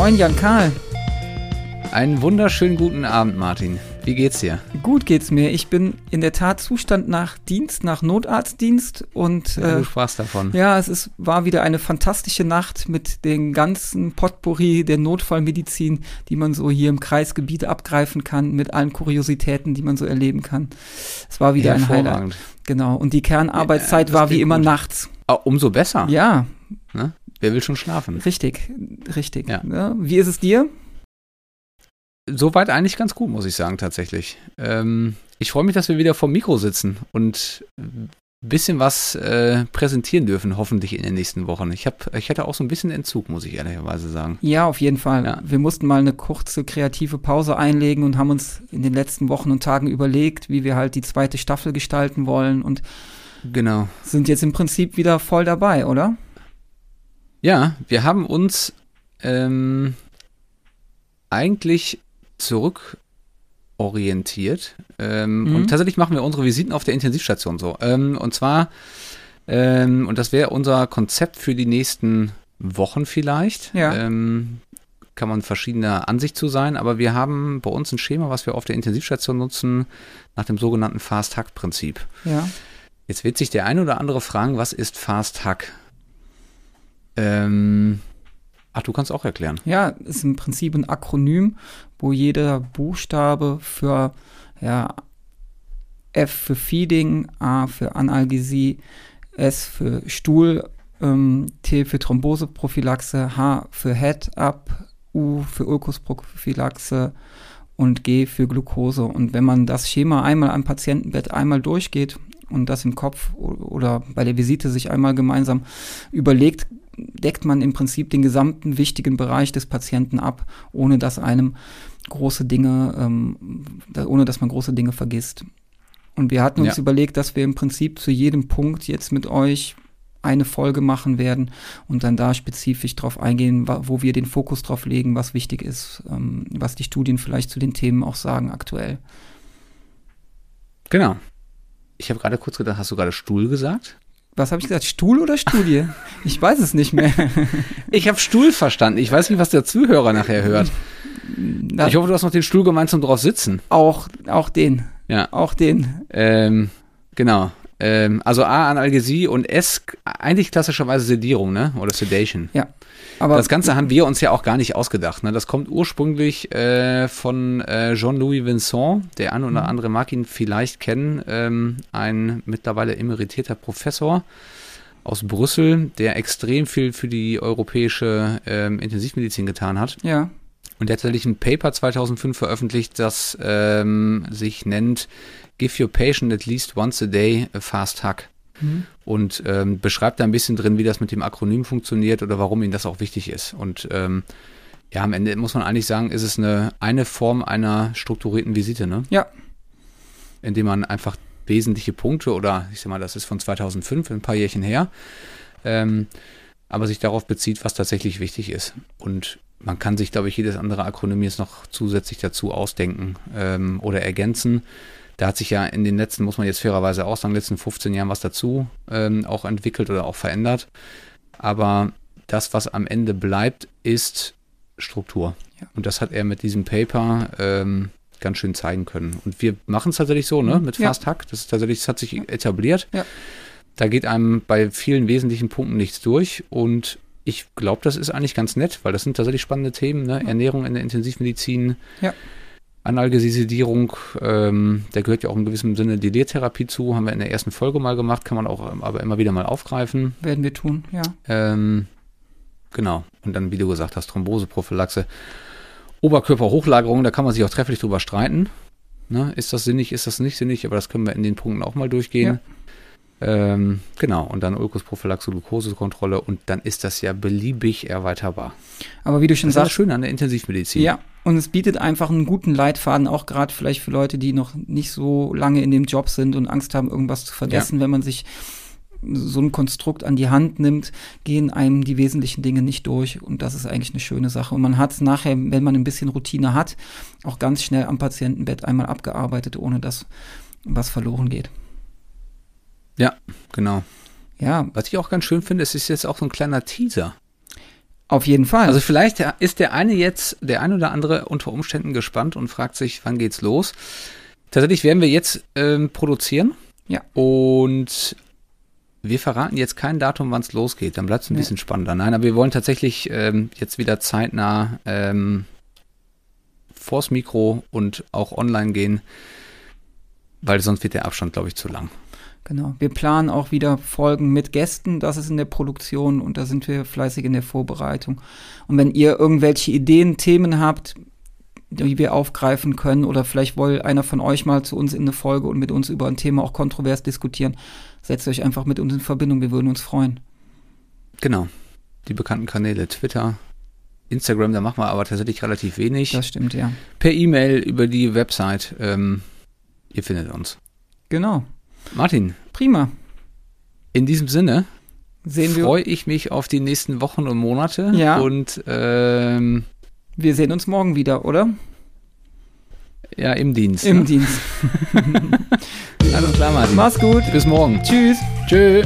Moin Jan Karl. Einen wunderschönen guten Abend, Martin. Wie geht's dir? Gut geht's mir. Ich bin in der Tat Zustand nach Dienst, nach Notarztdienst und Ja, äh, du sprachst davon. ja, es ist, war wieder eine fantastische Nacht mit den ganzen Potpourri der Notfallmedizin, die man so hier im Kreisgebiet abgreifen kann, mit allen Kuriositäten, die man so erleben kann. Es war wieder ein Highlight. Genau. Und die Kernarbeitszeit Ja, war wie immer gut. nachts. Ah, umso besser. Ja? Wer will schon schlafen? richtig, richtig. Ja. Ja, wie ist es dir? Soweit eigentlich ganz gut, muss ich sagen, tatsächlich. Ähm, ich freue mich, dass wir wieder vor Mikro sitzen und ein bisschen was äh, präsentieren dürfen, hoffentlich in den nächsten Wochen. Ich, hab, ich hatte auch so ein bisschen Entzug, muss ich ehrlicherweise sagen. Ja, auf jeden Fall. Ja. Wir mussten mal eine kurze kreative Pause einlegen und haben uns in den letzten Wochen und Tagen überlegt, wie wir halt die zweite Staffel gestalten wollen und Genau. sind jetzt im Prinzip wieder voll dabei, oder? Ja, wir haben uns ähm, eigentlich zurückorientiert. Ähm, Mhm. Und tatsächlich machen wir unsere Visiten auf der Intensivstation so. Ähm, und zwar, ähm, und das wäre unser Konzept für die nächsten Wochen vielleicht. Ja. Ähm, kann man verschiedener Ansicht zu sein, aber wir haben bei uns ein Schema, was wir auf der Intensivstation nutzen, nach dem sogenannten Fast-Hack-Prinzip. Ja. Jetzt wird sich der eine oder andere fragen, was ist Fast Hack? Ähm, ach, du kannst auch erklären. Ja, ist im Prinzip ein Akronym, wo jeder Buchstabe für ja, F für Feeding, A für Analgesie, S für Stuhl, ähm, T für Thromboseprophylaxe, H für Head-Up, U für Ulkusprophylaxe und G für Glucose. Und wenn man das Schema einmal am Patientenbett einmal durchgeht und das im Kopf oder bei der Visite sich einmal gemeinsam überlegt, deckt man im Prinzip den gesamten wichtigen Bereich des Patienten ab, ohne dass einem große Dinge, ähm, da, ohne dass man große Dinge vergisst. Und wir hatten uns Ja. überlegt, dass wir im Prinzip zu jedem Punkt jetzt mit euch eine Folge machen werden und dann da spezifisch drauf eingehen, wo wir den Fokus drauf legen, was wichtig ist, ähm, was die Studien vielleicht zu den Themen auch sagen aktuell. Genau. Ich habe gerade kurz gedacht, hast du gerade Stuhl gesagt? Was habe ich gesagt? Stuhl oder Studie? ich weiß es nicht mehr. Ich habe Stuhl verstanden. Ich weiß nicht, was der Zuhörer nachher hört. Ich hoffe, du hast noch den Stuhl gemeint zum drauf sitzen. auch, auch den. Ja. Auch den. Ähm, genau. Ähm, also A, Analgesie und S, eigentlich klassischerweise Sedierung, ne? Oder Sedation. Aber Das Ganze haben wir uns ja auch gar nicht ausgedacht. Ne? Das kommt ursprünglich äh, von äh, Jean-Louis Vincent. Der eine oder andere mag ihn vielleicht kennen. Ähm, ein mittlerweile emeritierter Professor aus Brüssel, der extrem viel für die europäische ähm, Intensivmedizin getan hat. ja, Und der hat tatsächlich ein Paper 2005 veröffentlicht, das ähm, sich nennt Give your patient at least once a day a fast hug Mhm. und ähm, beschreibt da ein bisschen drin, wie das mit dem Akronym funktioniert oder warum ihnen das auch wichtig ist. Und ähm, ja, am Ende muss man eigentlich sagen, ist es eine, eine Form einer strukturierten Visite, ne? Ja. Indem man einfach wesentliche Punkte oder ich sag mal, das ist von 2005, ein paar Jährchen her, ähm, aber sich darauf bezieht, was tatsächlich wichtig ist. Und man kann sich, glaube ich, jedes andere Akronym jetzt noch zusätzlich dazu ausdenken ähm, oder ergänzen. Da hat sich ja in den letzten, muss man jetzt fairerweise auch sagen, letzten 15 Jahren was dazu ähm, auch entwickelt oder auch verändert. Aber das, was am Ende bleibt, ist Struktur. Ja. Und das hat er mit diesem Paper ähm, ganz schön zeigen können. Und wir machen es tatsächlich so, ne? Mit Ja. Fast Hack. Das ist tatsächlich, das hat sich etabliert. Ja. Da geht einem bei vielen wesentlichen Punkten nichts durch. Und ich glaube, das ist eigentlich ganz nett, weil das sind tatsächlich spannende Themen, ne? Ernährung in der Intensivmedizin. Ja. Analgesidierung, ähm, da gehört ja auch in gewissem Sinne die Lehrtherapie zu, haben wir in der ersten Folge mal gemacht, kann man auch ähm, aber immer wieder mal aufgreifen. werden wir tun, ja. Ähm, genau. Und dann, wie du gesagt hast, Thromboseprophylaxe. Oberkörperhochlagerung, da kann man sich auch trefflich drüber streiten. Ne? Ist das sinnig, ist das nicht sinnig? Aber das können wir in den Punkten auch mal durchgehen. Ähm, genau. Und dann Ulkusprophylaxe, Glukosekontrolle. Und dann ist das ja beliebig erweiterbar. Aber wie du schon Das ist das sagst, Schöne an der Intensivmedizin. ja, und es bietet einfach einen guten Leitfaden, auch gerade vielleicht für Leute, die noch nicht so lange in dem Job sind und Angst haben, irgendwas zu vergessen, wenn man sich so ein Konstrukt an die Hand nimmt, gehen einem die wesentlichen Dinge nicht durch und das ist eigentlich eine schöne Sache. Und man hat es nachher, wenn man ein bisschen Routine hat, auch ganz schnell am Patientenbett einmal abgearbeitet, ohne dass was verloren geht. Ja, genau. Ja, Was ich auch ganz schön finde, es ist jetzt auch so ein kleiner Teaser. Auf jeden Fall. Also vielleicht ist der eine jetzt, der ein oder andere unter Umständen gespannt und fragt sich, wann geht's los? Tatsächlich werden wir jetzt ähm, produzieren. Ja. Und wir verraten jetzt kein Datum, wann es losgeht. Dann bleibt es ein Nee. bisschen spannender. Nein, aber wir wollen tatsächlich ähm, jetzt wieder zeitnah ähm, vors Mikro und auch online gehen, weil sonst wird der Abstand, glaube ich, zu lang. Genau. Wir planen auch wieder Folgen mit Gästen. Das ist in der Produktion und da sind wir fleißig in der Vorbereitung. Und wenn ihr irgendwelche Ideen, Themen habt, die wir aufgreifen können oder vielleicht will einer von euch mal zu uns in eine Folge und mit uns über ein Thema auch kontrovers diskutieren, setzt euch einfach mit uns in Verbindung. Wir würden uns freuen. Genau. Die bekannten Kanäle Twitter, Instagram, da machen wir aber tatsächlich relativ wenig. Das stimmt, ja. per E-Mail über die Website. Ähm, ihr findet uns. Genau. Martin, Prima. in diesem Sinne Sehen wir. freue ich mich auf die nächsten Wochen und Monate. Ja. Und ähm, Wir sehen uns morgen wieder, oder? ja, im Dienst. Im ne? Dienst. Alles klar, Martin. Mach's gut. Bis morgen. Tschüss. Tschö.